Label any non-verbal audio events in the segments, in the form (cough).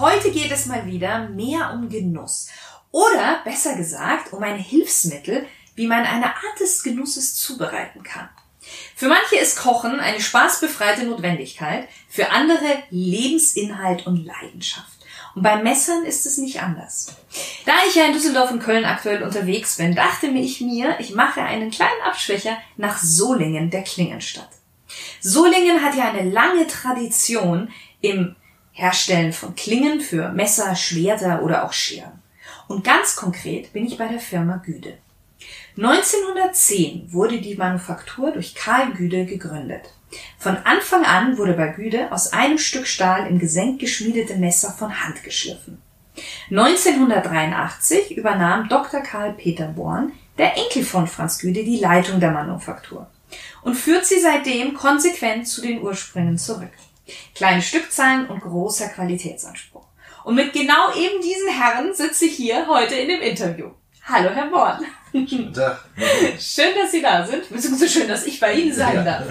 heute geht es mal wieder mehr um Genuss. Oder besser gesagt, um ein Hilfsmittel, wie man eine Art des Genusses zubereiten kann. Für manche ist Kochen eine spaßbefreite Notwendigkeit, für andere Lebensinhalt und Leidenschaft. Und bei Messern ist es nicht anders. Da ich ja in Düsseldorf und Köln aktuell unterwegs bin, dachte ich mir, ich mache einen kleinen Abschwächer nach Solingen, der Klingenstadt. Solingen hat ja eine lange Tradition im Herstellen von Klingen für Messer, Schwerter oder auch Scheren. Und ganz konkret bin ich bei der Firma Güde. 1910 wurde die Manufaktur durch Karl Güde gegründet. Von Anfang an wurde bei Güde aus einem Stück Stahl in Gesenk geschmiedete Messer von Hand geschliffen. 1983 übernahm Dr. Karl Peter Born, der Enkel von Franz Güde, die Leitung der Manufaktur und führt sie seitdem konsequent zu den Ursprüngen zurück. Kleine Stückzahlen und großer Qualitätsanspruch. Und mit genau eben diesen Herren sitze ich hier heute in dem Interview. Hallo, Herr Born. Guten Tag. (laughs) Schön, dass Sie da sind, beziehungsweise schön, dass ich bei Ihnen sein Ja. darf.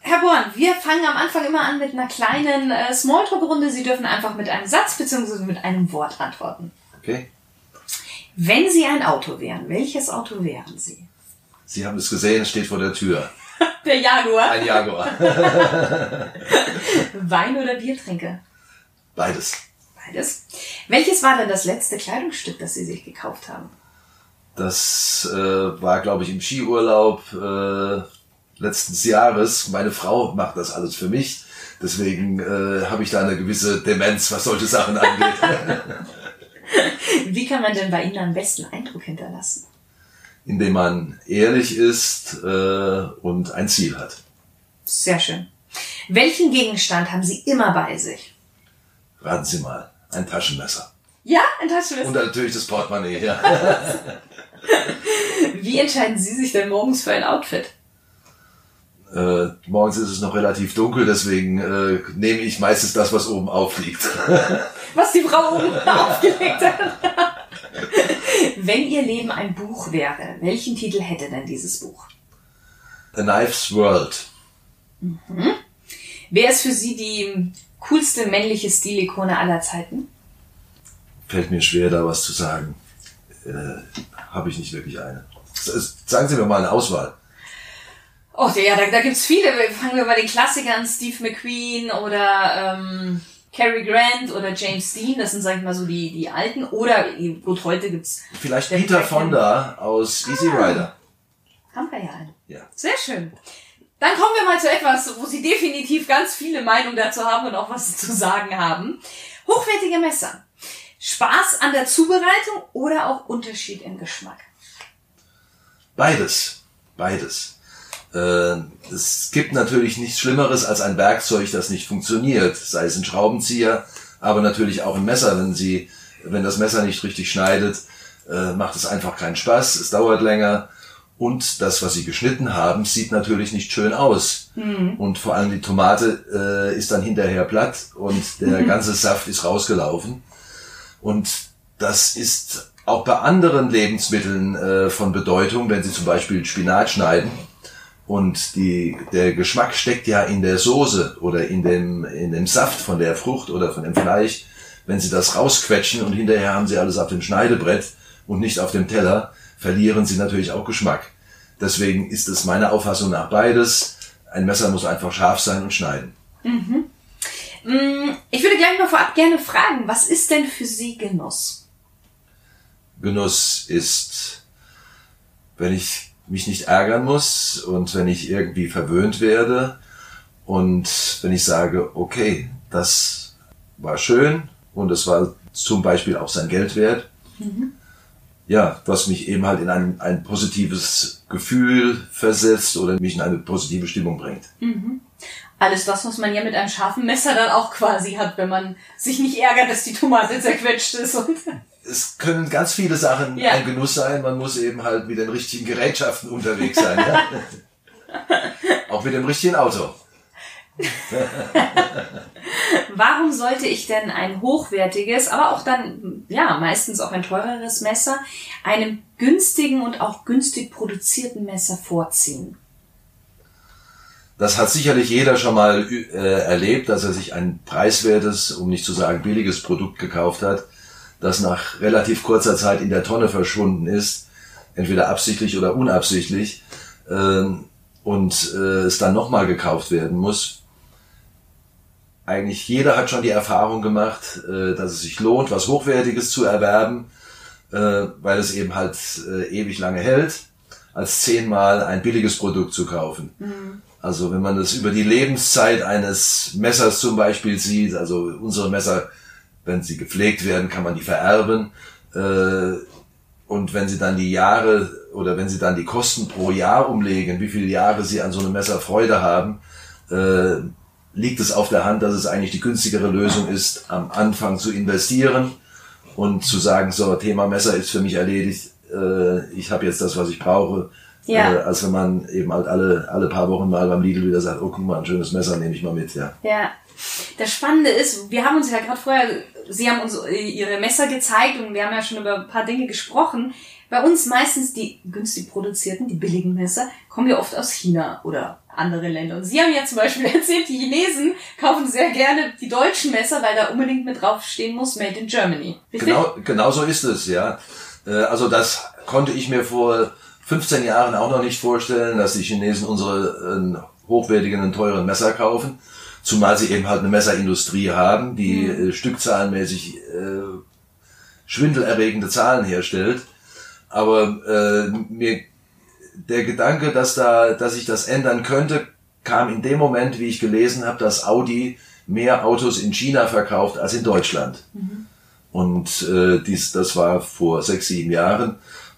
Herr Born, wir fangen am Anfang immer an mit einer kleinen äh, Smalltalk-Runde. Sie dürfen einfach mit einem Satz beziehungsweise mit einem Wort antworten. Okay. Wenn Sie ein Auto wären, welches Auto wären Sie? Sie haben es gesehen, es steht vor der Tür. (laughs) Der Jaguar. Ein Jaguar. (laughs) Wein oder Biertrinker? Beides. Beides. Welches war denn das letzte Kleidungsstück, das Sie sich gekauft haben? Das äh, war, glaube ich, im Skiurlaub äh, letzten Jahres. Meine Frau macht das alles für mich. Deswegen äh, habe ich da eine gewisse Demenz, was solche Sachen angeht. (laughs) Wie kann man denn bei Ihnen am besten Eindruck hinterlassen? Indem man ehrlich ist äh, und ein Ziel hat. Sehr schön. Welchen Gegenstand haben Sie immer bei sich? Raten Sie mal. Ein Taschenmesser. Ja, ein Taschenmesser. Und natürlich das Portemonnaie, ja. (laughs) Wie entscheiden Sie sich denn morgens für ein Outfit? Äh, morgens ist es noch relativ dunkel, deswegen äh, nehme ich meistens das, was oben aufliegt. Was die Frau oben (laughs) aufgelegt hat. Wenn Ihr Leben ein Buch wäre, welchen Titel hätte denn dieses Buch? A Knife's World. Wer ist für Sie die coolste männliche Stilikone aller Zeiten? Fällt mir schwer, da was zu sagen. Äh, Habe ich nicht wirklich eine. Sagen Sie mir mal eine Auswahl. Oh ja, da, da gibt's viele. Fangen wir bei den Klassikern, Steve McQueen oder ähm, Cary Grant oder James Dean. Das sind, sag ich mal, so die, die alten. Oder gut, heute gibt's Vielleicht Peter Fonda aus Easy Rider. Haben wir ja einen. Ja. Sehr schön. Dann kommen wir mal zu etwas, wo Sie definitiv ganz viele Meinungen dazu haben und auch was zu sagen haben. Hochwertige Messer. Spaß an der Zubereitung oder auch Unterschied im Geschmack? Beides. Beides. Äh, es gibt natürlich nichts Schlimmeres als ein Werkzeug, das nicht funktioniert. Sei es ein Schraubenzieher, aber natürlich auch ein Messer. Wenn Sie, wenn das Messer nicht richtig schneidet, äh, macht es einfach keinen Spaß. Es dauert länger. Und das, was Sie geschnitten haben, sieht natürlich nicht schön aus. Und vor allem die Tomate äh, ist dann hinterher platt und der ganze Saft ist rausgelaufen. Und das ist auch bei anderen Lebensmitteln äh, von Bedeutung, wenn Sie zum Beispiel Spinat schneiden und die, der Geschmack steckt ja in der Soße oder in dem, in dem Saft von der Frucht oder von dem Fleisch. Wenn Sie das rausquetschen und hinterher haben Sie alles auf dem Schneidebrett und nicht auf dem Teller, verlieren Sie natürlich auch Geschmack. Deswegen ist es meiner Auffassung nach beides. Ein Messer muss einfach scharf sein und schneiden. Mm, Ich würde gleich mal vorab gerne fragen, was ist denn für Sie Genuss? Genuss ist, wenn ich mich nicht ärgern muss und wenn ich irgendwie verwöhnt werde und wenn ich sage, okay, das war schön und es war zum Beispiel auch sein Geld wert. Ja, was mich eben halt in ein, ein positives Gefühl versetzt oder mich in eine positive Stimmung bringt. Alles das, was man ja mit einem scharfen Messer dann auch quasi hat, wenn man sich nicht ärgert, dass die Tomate zerquetscht ist. Und es können ganz viele Sachen Ja. ein Genuss sein. Man muss eben halt mit den richtigen Gerätschaften unterwegs sein. Ja? (laughs) Auch mit dem richtigen Auto. (laughs) Warum sollte ich denn ein hochwertiges, aber auch dann, ja, meistens auch ein teureres Messer, einem günstigen und auch günstig produzierten Messer vorziehen? Das hat sicherlich jeder schon mal äh, erlebt, dass er sich ein preiswertes, um nicht zu sagen billiges Produkt gekauft hat, das nach relativ kurzer Zeit in der Tonne verschwunden ist, entweder absichtlich oder unabsichtlich, ähm, und äh, es dann nochmal gekauft werden muss. Eigentlich jeder hat schon die Erfahrung gemacht, äh, dass es sich lohnt, was Hochwertiges zu erwerben, äh, weil es eben halt ewig lange hält, als zehnmal ein billiges Produkt zu kaufen. Also wenn man das über die Lebenszeit eines Messers zum Beispiel sieht, also unsere Messer, wenn sie gepflegt werden, kann man die vererben. Äh, und wenn sie dann die Jahre oder wenn sie dann die Kosten pro Jahr umlegen, wie viele Jahre sie an so einem Messer Freude haben, äh, liegt es auf der Hand, dass es eigentlich die günstigere Lösung ist, am Anfang zu investieren und zu sagen, so, Thema Messer ist für mich erledigt, äh, ich habe jetzt das, was ich brauche, Ja. äh, als wenn man eben halt alle, alle paar Wochen mal beim Lidl wieder sagt, oh, guck mal, ein schönes Messer nehme ich mal mit, ja. Ja. Das Spannende ist, wir haben uns ja gerade vorher, Sie haben uns äh, Ihre Messer gezeigt und wir haben ja schon über ein paar Dinge gesprochen. Bei uns meistens die günstig produzierten, die billigen Messer, kommen ja oft aus China oder andere Länder. Und Sie haben ja zum Beispiel (laughs) erzählt, die Chinesen kaufen sehr gerne die deutschen Messer, weil da unbedingt mit draufstehen muss, Made in Germany. Richtig? Genau, genau so ist es, ja. Äh, Also das konnte ich mir vor 15 Jahren auch noch nicht vorstellen, dass die Chinesen unsere äh, hochwertigen und teuren Messer kaufen. Zumal sie eben halt eine Messerindustrie haben, die äh, stückzahlenmäßig äh, schwindelerregende Zahlen herstellt. Aber äh, mir der Gedanke, dass da, dass sich das ändern könnte, kam in dem Moment, wie ich gelesen habe, dass Audi mehr Autos in China verkauft als in Deutschland. Und äh, dies, das war vor sechs, sieben Jahren.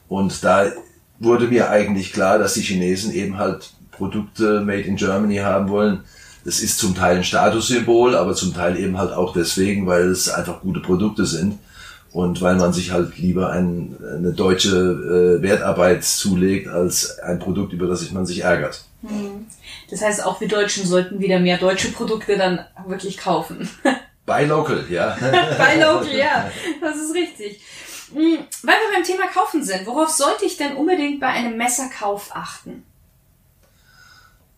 Und da wurde mir eigentlich klar, dass die Chinesen eben halt Produkte made in Germany haben wollen. Das ist zum Teil ein Statussymbol, aber zum Teil eben halt auch deswegen, weil es einfach gute Produkte sind und weil man sich halt lieber ein, eine deutsche äh, Wertarbeit zulegt als ein Produkt, über das sich man sich ärgert. Das heißt, auch wir Deutschen sollten wieder mehr deutsche Produkte dann wirklich kaufen. Buy local, ja. Bei Local, ja, (laughs) (laughs) das ist richtig. Hm, Weil wir beim Thema Kaufen sind, worauf sollte ich denn unbedingt bei einem Messerkauf achten?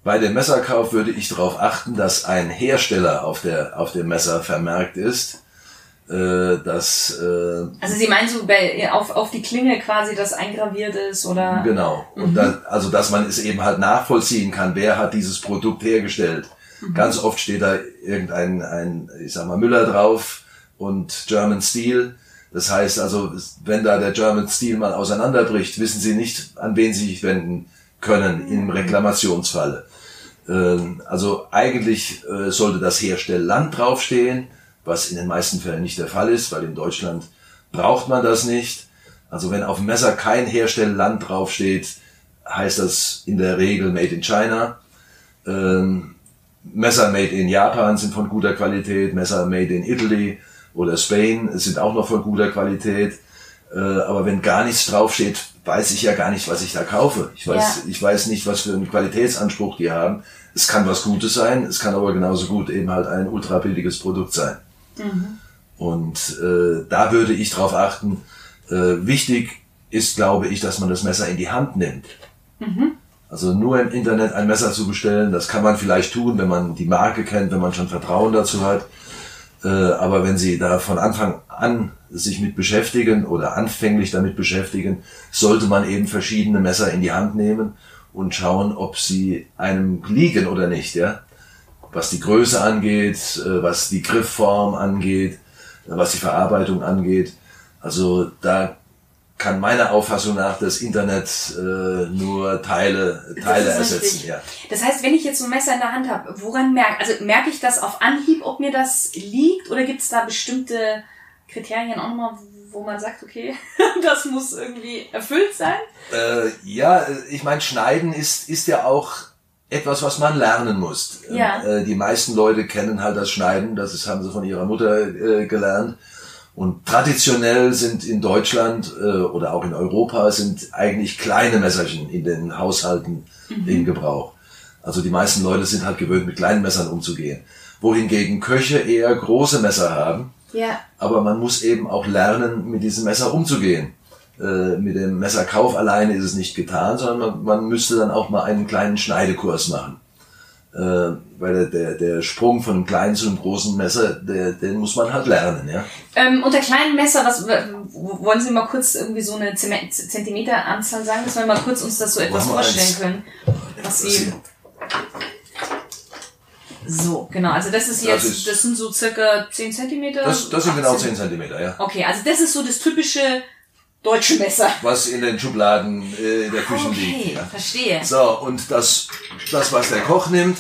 Bei dem Messerkauf würde ich darauf achten, dass ein Hersteller auf, der, auf dem Messer vermerkt ist, äh, dass äh, Also Sie meinen so bei, auf, auf die Klinge quasi, das eingraviert ist oder? Genau. Und da, also, dass man es eben halt nachvollziehen kann, wer hat dieses Produkt hergestellt. Ganz oft steht da irgendein, ein, ich sag mal, Müller drauf und German Steel. Das heißt also, wenn da der German Steel mal auseinanderbricht, wissen Sie nicht, an wen Sie sich wenden können im Reklamationsfalle. Ähm, Also eigentlich äh, sollte das Herstellland draufstehen, was in den meisten Fällen nicht der Fall ist, weil in Deutschland braucht man das nicht. Also wenn auf dem Messer kein Herstellland draufsteht, heißt das in der Regel Made in China. Ähm, Messer made in Japan sind von guter Qualität, Messer made in Italy oder Spain sind auch noch von guter Qualität. Äh, aber wenn gar nichts draufsteht, weiß ich ja gar nicht, was ich da kaufe. Ich weiß, Ja. ich weiß nicht, was für einen Qualitätsanspruch die haben. Es kann was Gutes sein, es kann aber genauso gut eben halt ein ultra billiges Produkt sein. Und äh, da würde ich drauf achten. Äh, wichtig ist, glaube ich, dass man das Messer in die Hand nimmt. Also nur im Internet ein Messer zu bestellen, das kann man vielleicht tun, wenn man die Marke kennt, wenn man schon Vertrauen dazu hat. Äh, aber wenn Sie da von Anfang an sich mit beschäftigen oder anfänglich damit beschäftigen, sollte man eben verschiedene Messer in die Hand nehmen und schauen, ob sie einem liegen oder nicht, ja. Was die Größe angeht, äh, was die Griffform angeht, was die Verarbeitung angeht. Also da kann meiner Auffassung nach das Internet äh, nur Teile, Teile ersetzen. Ja. Das heißt, wenn ich jetzt so ein Messer in der Hand habe, woran merke, also merke ich das auf Anhieb, ob mir das liegt oder gibt es da bestimmte Kriterien auch nochmal, wo man sagt, okay, (laughs) das muss irgendwie erfüllt sein? Äh, ja, ich meine, Schneiden ist, ist ja auch etwas, was man lernen muss. Ja. Äh, die meisten Leute kennen halt das Schneiden, das ist, haben sie von ihrer Mutter äh, gelernt. Und traditionell sind in Deutschland äh, oder auch in Europa sind eigentlich kleine Messerchen in den Haushalten in Gebrauch. Also die meisten Leute sind halt gewöhnt, mit kleinen Messern umzugehen. Wohingegen Köche eher große Messer haben. Ja. Aber man muss eben auch lernen, mit diesem Messer umzugehen. Äh, mit dem Messerkauf alleine ist es nicht getan, sondern man, man müsste dann auch mal einen kleinen Schneidekurs machen. Äh, weil der, der, Sprung von einem kleinen zu einem großen Messer, der, den muss man halt lernen, ja. Ähm, unter kleinen Messer, was wollen Sie mal kurz irgendwie so eine Zentimeteranzahl sagen, dass wir mal kurz uns das so etwas vorstellen eins. können? Was Das Sie so, genau, also das ist Das jetzt, ist- das sind so circa 10 Zentimeter. Das, das sind genau 18. 10 Zentimeter, ja. Okay, also das ist so das typische deutsche Messer. Was in den Schubladen äh, der Küchen Okay, liegt. Ja. verstehe. So, und das, das, was der Koch nimmt,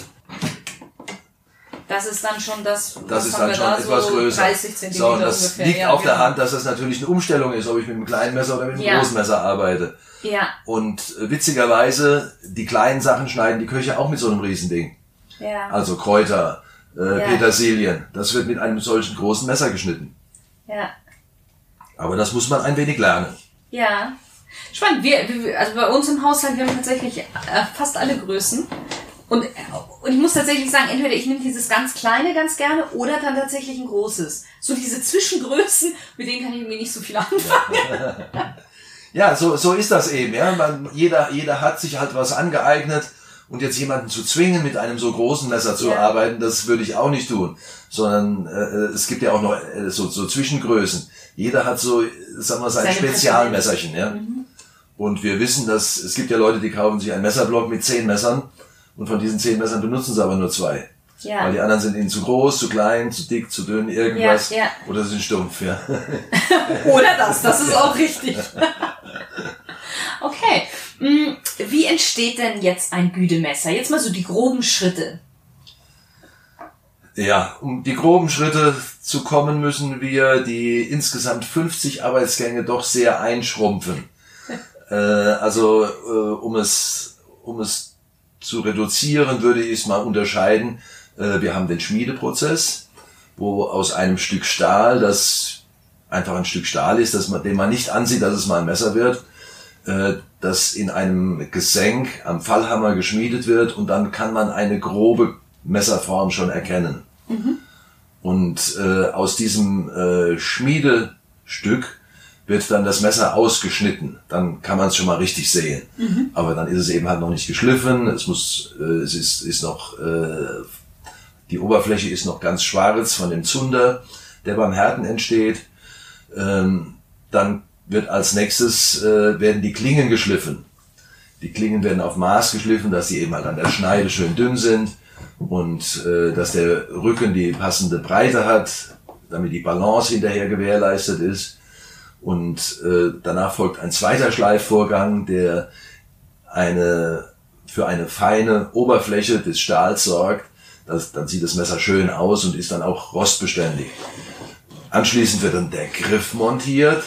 Das ist dann schon das, das was ist dann schon da, etwas so größer. 30 Zentimeter so, und das ungefähr. liegt ja, auf der genau. Hand, dass das natürlich eine Umstellung ist, ob ich mit einem kleinen Messer oder mit einem Ja. großen Messer arbeite. Ja, Und äh, witzigerweise, die kleinen Sachen schneiden die Köche auch mit so einem Riesending. ja, Also Kräuter, äh. Petersilien. Das wird mit einem solchen großen Messer geschnitten. ja. Aber das muss man ein wenig lernen. Ja. Spannend. Wir, also bei uns im Haushalt, wir haben tatsächlich äh, fast alle Größen. Und, äh, und ich muss tatsächlich sagen, entweder ich nehme dieses ganz kleine ganz gerne oder dann tatsächlich ein großes. So diese Zwischengrößen, mit denen kann ich irgendwie nicht so viel anfangen. (laughs) (laughs) Ja, so, so ist das eben. Ja, man, jeder, jeder hat sich halt was angeeignet und jetzt jemanden zu zwingen, mit einem so großen Messer zu Ja. arbeiten, das würde ich auch nicht tun. Sondern äh, es gibt ja auch noch äh, so, so Zwischengrößen. Jeder hat so, sagen wir, sein Seine Spezialmesserchen. Ja? Und wir wissen, dass es gibt ja Leute, die kaufen sich einen Messerblock mit zehn Messern und von diesen zehn Messern benutzen sie aber nur zwei. Ja. Weil die anderen sind ihnen zu groß, zu klein, zu dick, zu dünn, irgendwas. Ja, ja. Oder sind stumpf, ja. (laughs) Oder das, das ist auch richtig. (laughs) Okay. Wie entsteht denn jetzt ein Güdemesser? Jetzt mal so die groben Schritte. Ja, um die groben Schritte zu kommen, müssen wir die insgesamt 50 Arbeitsgänge doch sehr einschrumpfen. (laughs) äh, also äh, um es um es zu reduzieren, würde ich es mal unterscheiden. Äh, wir haben den Schmiedeprozess, wo aus einem Stück Stahl, das einfach ein Stück Stahl ist, das man, den man nicht ansieht, dass es mal ein Messer wird, äh, das in einem Gesenk am Fallhammer geschmiedet wird und dann kann man eine grobe Messerform schon erkennen. Und äh, aus diesem äh, Schmiedestück wird dann das Messer ausgeschnitten. Dann kann man es schon mal richtig sehen. Aber dann ist es eben halt noch nicht geschliffen. Es muss, äh, es ist, ist noch, äh, die Oberfläche ist noch ganz schwarz von dem Zunder, der beim Härten entsteht. Ähm, dann wird als nächstes äh, werden die Klingen geschliffen. Die Klingen werden auf Maß geschliffen, dass sie eben halt an der Schneide schön dünn sind und äh, dass der Rücken die passende Breite hat, damit die Balance hinterher gewährleistet ist. Und äh, danach folgt ein zweiter Schleifvorgang, der eine für eine feine Oberfläche des Stahls sorgt. Das, dann sieht das Messer schön aus und ist dann auch rostbeständig. Anschließend wird dann der Griff montiert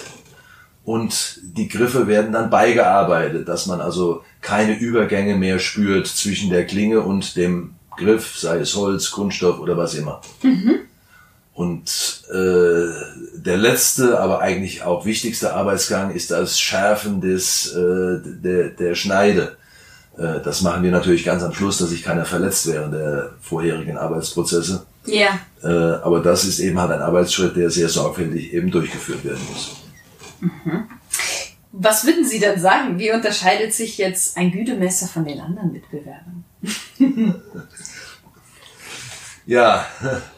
und die Griffe werden dann beigearbeitet, dass man also keine Übergänge mehr spürt zwischen der Klinge und dem Griff, sei es Holz, Kunststoff oder was immer. Und äh, der letzte, aber eigentlich auch wichtigste Arbeitsgang ist das Schärfen des, äh, der, der Schneide. Äh, das machen wir natürlich ganz am Schluss, dass sich keiner verletzt während der vorherigen Arbeitsprozesse. Ja. Äh, aber das ist eben halt ein Arbeitsschritt, der sehr sorgfältig eben durchgeführt werden muss. Was würden Sie denn sagen? Wie unterscheidet sich jetzt ein Gütemesser von den anderen Mitbewerbern? (laughs) Ja,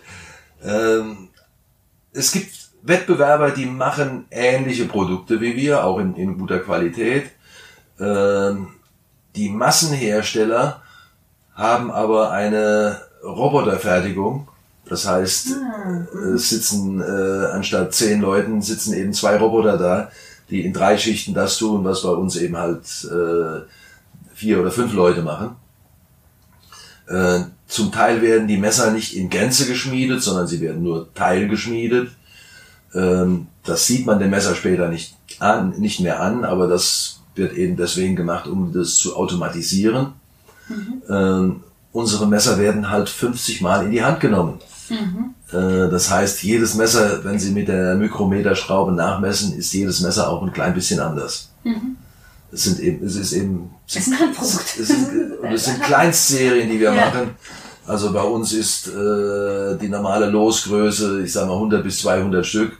(laughs) ähm, es gibt Wettbewerber, die machen ähnliche Produkte wie wir, auch in, in guter Qualität. Ähm, die Massenhersteller haben aber eine Roboterfertigung. Das heißt, es sitzen äh, anstatt zehn Leuten sitzen eben zwei Roboter da, die in drei Schichten das tun, was bei uns eben halt äh, vier oder fünf Leute machen. Äh, zum Teil werden die Messer nicht in Gänze geschmiedet, sondern sie werden nur teilgeschmiedet. Ähm, das sieht man dem Messer später nicht an, nicht mehr an, aber das wird eben deswegen gemacht, um das zu automatisieren. Ähm, unsere Messer werden halt 50 Mal in die Hand genommen. Äh, das heißt, jedes Messer, wenn Sie mit der Mikrometerschraube nachmessen, ist jedes Messer auch ein klein bisschen anders. Es sind eben, es ist eben, Das ist ein Handprodukt. es sind, es sind Kleinstserien, die wir Ja. machen. Also bei uns ist äh, die normale Losgröße, ich sage mal 100 bis 200 Stück.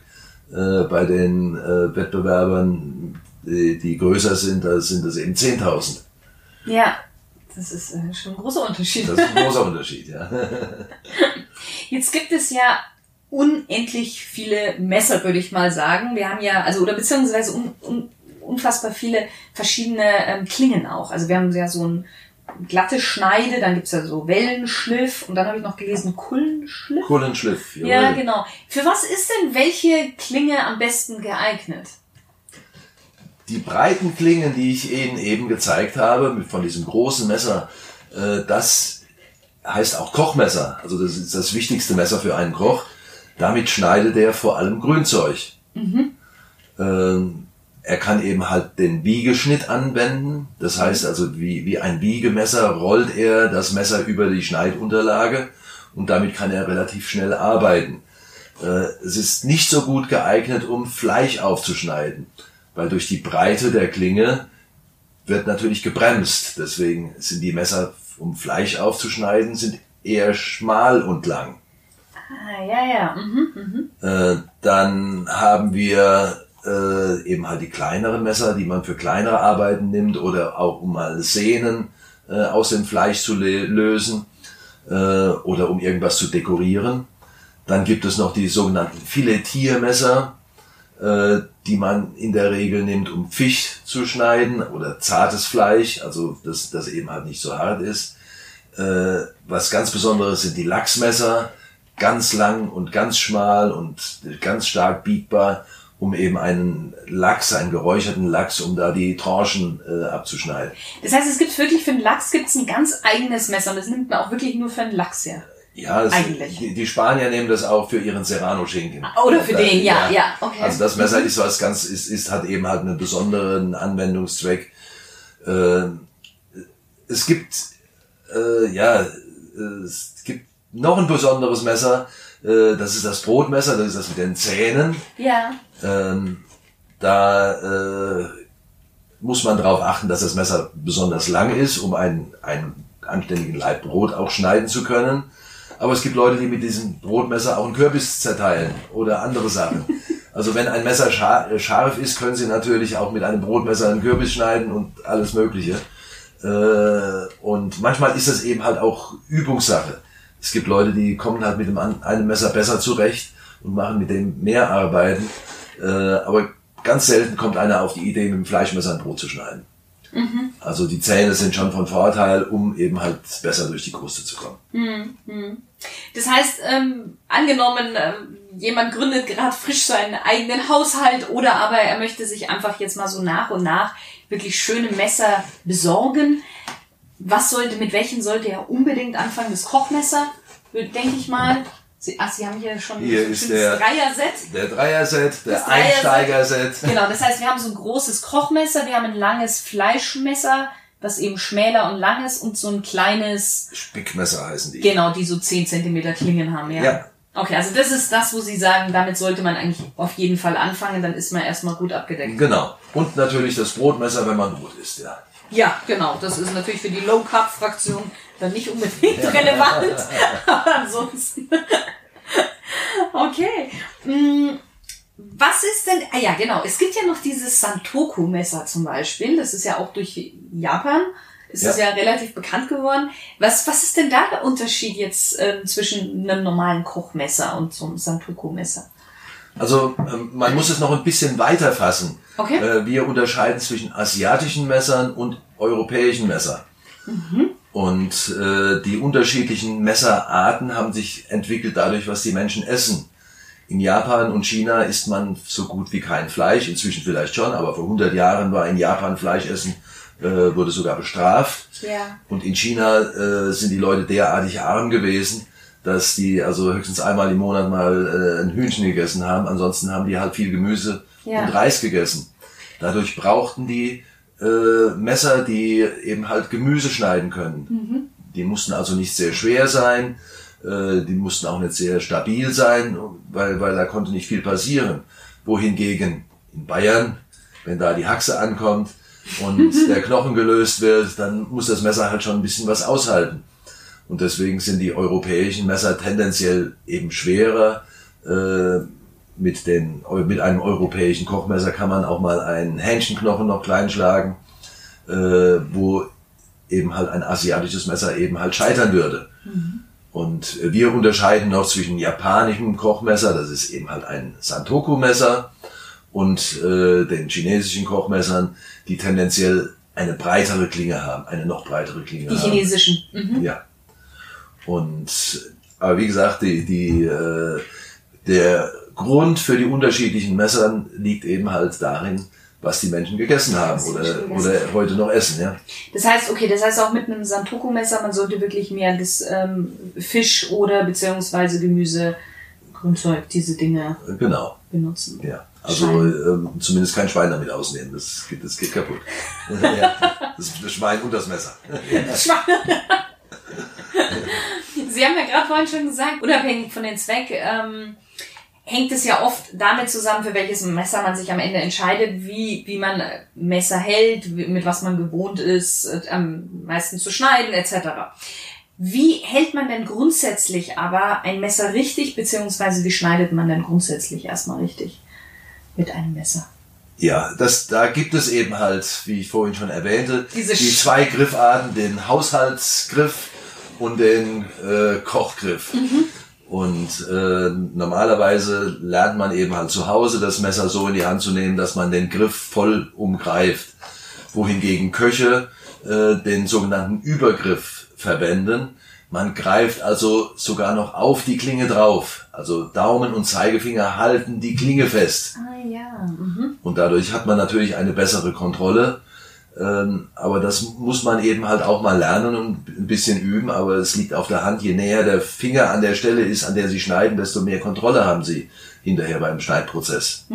Äh, bei den äh, Wettbewerbern, die, die größer sind, da sind es eben 10.000. Ja, das ist äh, schon ein großer Unterschied. Das ist ein großer Unterschied, ja. (laughs) Jetzt gibt es ja unendlich viele Messer, würde ich mal sagen. Wir haben ja, also oder beziehungsweise un, un, unfassbar viele verschiedene ähm, Klingen auch. Also wir haben ja so ein glatte Schneide, dann gibt's ja so Wellenschliff und dann habe ich noch gelesen Kullenschliff. Kohlenschliff. Ja, jawohl. genau. Für was ist denn welche Klinge am besten geeignet? Die breiten Klingen, die ich Ihnen eben gezeigt habe, von diesem großen Messer, äh, das heißt auch Kochmesser. Also das ist das wichtigste Messer für einen Koch. Damit schneidet er vor allem Grünzeug. Ähm, er kann eben halt den Biegeschnitt anwenden. Das heißt also, wie, wie ein Biegemesser rollt er das Messer über die Schneidunterlage und damit kann er relativ schnell arbeiten. Äh, es ist nicht so gut geeignet, um Fleisch aufzuschneiden, weil durch die Breite der Klinge wird natürlich gebremst. Deswegen sind die Messer, um Fleisch aufzuschneiden, sind eher schmal und lang. Ah, ja, ja. Mhm. Äh, dann haben wir äh, eben halt die kleineren Messer, die man für kleinere Arbeiten nimmt oder auch um mal Sehnen äh, aus dem Fleisch zu lösen äh, oder um irgendwas zu dekorieren. Dann gibt es noch die sogenannten Filetiermesser, äh, die man in der Regel nimmt, um Fisch zu schneiden oder zartes Fleisch, also das, das eben halt nicht so hart ist. Äh, was ganz Besonderes sind die Lachsmesser, ganz lang und ganz schmal und ganz stark biegbar, um eben einen Lachs, einen geräucherten Lachs, um da die Tranchen äh, abzuschneiden. Das heißt, es gibt wirklich für den Lachs gibt's ein ganz eigenes Messer und das nimmt man auch wirklich nur für den Lachs her. Ja, das, Eigentlich. Die, die Spanier nehmen das auch für ihren Serrano-Schinken. Oder für den, ja, ja, okay. Also das Messer ist was ganz, ist, ist hat eben halt einen besonderen Anwendungszweck. Äh, es gibt, äh, ja, es gibt noch ein besonderes Messer. Äh, das ist das Brotmesser, das ist das mit den Zähnen. Ja. Ähm, da äh, muss man darauf achten, dass das Messer besonders lang ist, um einen, einen anständigen Laib Brot auch schneiden zu können. Aber es gibt Leute, die mit diesem Brotmesser auch einen Kürbis zerteilen oder andere Sachen. Also wenn ein Messer äh, scharf ist, können Sie natürlich auch mit einem Brotmesser einen Kürbis schneiden und alles Mögliche. Äh, und manchmal ist es eben halt auch Übungssache. Es gibt Leute, die kommen halt mit einem Messer besser zurecht und machen mit dem mehr Arbeiten. Äh, aber ganz selten kommt einer auf die Idee, mit dem Fleischmesser ein Brot zu schneiden. Also die Zähne sind schon von Vorteil, um eben halt besser durch die Kruste zu kommen. Das heißt, ähm, angenommen, ähm, jemand gründet gerade frisch seinen eigenen Haushalt oder aber er möchte sich einfach jetzt mal so nach und nach wirklich schöne Messer besorgen. Was sollte, mit welchen sollte er unbedingt anfangen? Das Kochmesser, denke ich mal. Sie, ach, Sie haben hier schon Hier so ein der- Dreier-Set. Der Dreier-Set, der. Einsteiger-Set. Genau, das heißt, wir haben so ein großes Kochmesser, wir haben ein langes Fleischmesser, was eben schmäler und lang ist und so ein kleines Spickmesser heißen die. Genau, die so 10 Zentimeter Klingen haben, ja. Ja. Okay, also das ist das, wo Sie sagen, damit sollte man eigentlich auf jeden Fall anfangen, dann ist man erstmal gut abgedeckt. Genau. Und natürlich das Brotmesser, wenn man Brot isst, ja. Ja, genau. Das ist natürlich für die Low Carb Fraktion dann nicht unbedingt relevant, (laughs) aber ansonsten. okay. Mm, Was ist denn, ah ja, genau, es gibt ja noch dieses Santoku-Messer zum Beispiel, das ist ja auch durch Japan, ist Ja. das ja relativ bekannt geworden. Was, was ist denn da der Unterschied jetzt ähm, zwischen einem normalen Kochmesser und so einem Santoku-Messer? Also ähm, man muss es noch ein bisschen weiter fassen. Okay. Äh, Wir unterscheiden zwischen asiatischen Messern und europäischen Messern. Und äh, die unterschiedlichen Messerarten haben sich entwickelt dadurch, was die Menschen essen. In Japan und China isst man so gut wie kein Fleisch, inzwischen vielleicht schon, aber vor 100 Jahren war in Japan Fleischessen, äh, wurde sogar bestraft. Ja. Und in China äh, sind die Leute derartig arm gewesen, dass die also höchstens einmal im Monat mal äh, ein Hühnchen gegessen haben. Ansonsten haben die halt viel Gemüse Ja. und Reis gegessen. Dadurch brauchten die äh, Messer, die eben halt Gemüse schneiden können. Die mussten also nicht sehr schwer sein, äh, die mussten auch nicht sehr stabil sein, weil, weil da konnte nicht viel passieren. Wohingegen in Bayern, wenn da die Haxe ankommt und (laughs) der Knochen gelöst wird, dann muss das Messer halt schon ein bisschen was aushalten. Und deswegen sind die europäischen Messer tendenziell eben schwerer. Äh, mit, den, mit einem europäischen Kochmesser kann man auch mal einen Hähnchenknochen noch klein schlagen, äh, wo eben halt ein asiatisches Messer eben halt scheitern würde. Mhm. Und wir unterscheiden noch zwischen japanischem Kochmesser, das ist eben halt ein Santoku-Messer, und äh, den chinesischen Kochmessern, die tendenziell eine breitere Klinge haben, eine noch breitere Klinge Die haben. chinesischen. Mhm. Ja. Und aber wie gesagt, die, die, äh, der Grund für die unterschiedlichen Messern liegt eben halt darin, was die Menschen gegessen haben oder, Menschen oder gegessen heute noch essen. Ja. Das heißt, okay, das heißt auch mit einem Santoku-Messer, man sollte wirklich mehr das ähm, Fisch oder beziehungsweise Gemüse, Grünzeug, diese Dinge Genau. benutzen. Ja. Also Schwein. ähm, zumindest kein Schwein damit ausnehmen, das geht, das geht kaputt. (laughs) ja, das, das Schwein und das Messer. (laughs) Sie haben ja gerade vorhin schon gesagt, unabhängig von den Zweck, ähm, hängt es ja oft damit zusammen, für welches Messer man sich am Ende entscheidet, wie, wie man äh, Messer hält, mit was man gewohnt ist, äh, am meisten zu schneiden, etc. Wie hält man denn grundsätzlich aber ein Messer richtig, beziehungsweise wie schneidet man denn grundsätzlich erstmal richtig mit einem Messer? Ja, das, da gibt es eben halt, wie ich vorhin schon erwähnte, Diese die zwei Griffarten, den Haushaltsgriff und den äh, Kochgriff. Und äh, normalerweise lernt man eben halt zu Hause das Messer so in die Hand zu nehmen, dass man den Griff voll umgreift. Wohingegen Köche äh, den sogenannten Übergriff verwenden. Man greift also sogar noch auf die Klinge drauf. Also Daumen und Zeigefinger halten die Klinge fest. Ah ja. Mhm. Und dadurch hat man natürlich eine bessere Kontrolle. Ähm, aber das muss man eben halt auch mal lernen und ein bisschen üben. Aber es liegt auf der Hand, je näher der Finger an der Stelle ist, an der Sie schneiden, desto mehr Kontrolle haben Sie hinterher beim Schneidprozess.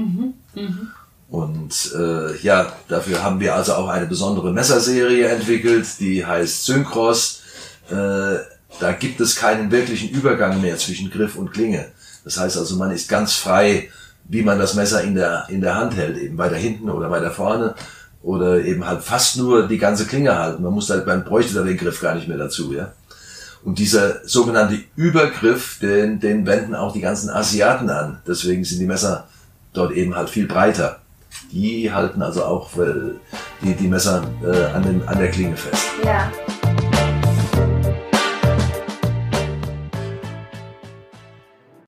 Und äh, ja, dafür haben wir also auch eine besondere Messerserie entwickelt, die heißt Synchros. Äh, da gibt es keinen wirklichen Übergang mehr zwischen Griff und Klinge. Das heißt also, man ist ganz frei, wie man das Messer in der, in der Hand hält, eben weiter hinten oder weiter vorne oder eben halt fast nur die ganze Klinge halten. Man muss halt, man bräuchte da den Griff gar nicht mehr dazu, ja. Und dieser sogenannte Übergriff, den, den wenden auch die ganzen Asiaten an. Deswegen sind die Messer dort eben halt viel breiter. Die halten also auch äh, die, die Messer äh, an, den, an der Klinge fest. Ja.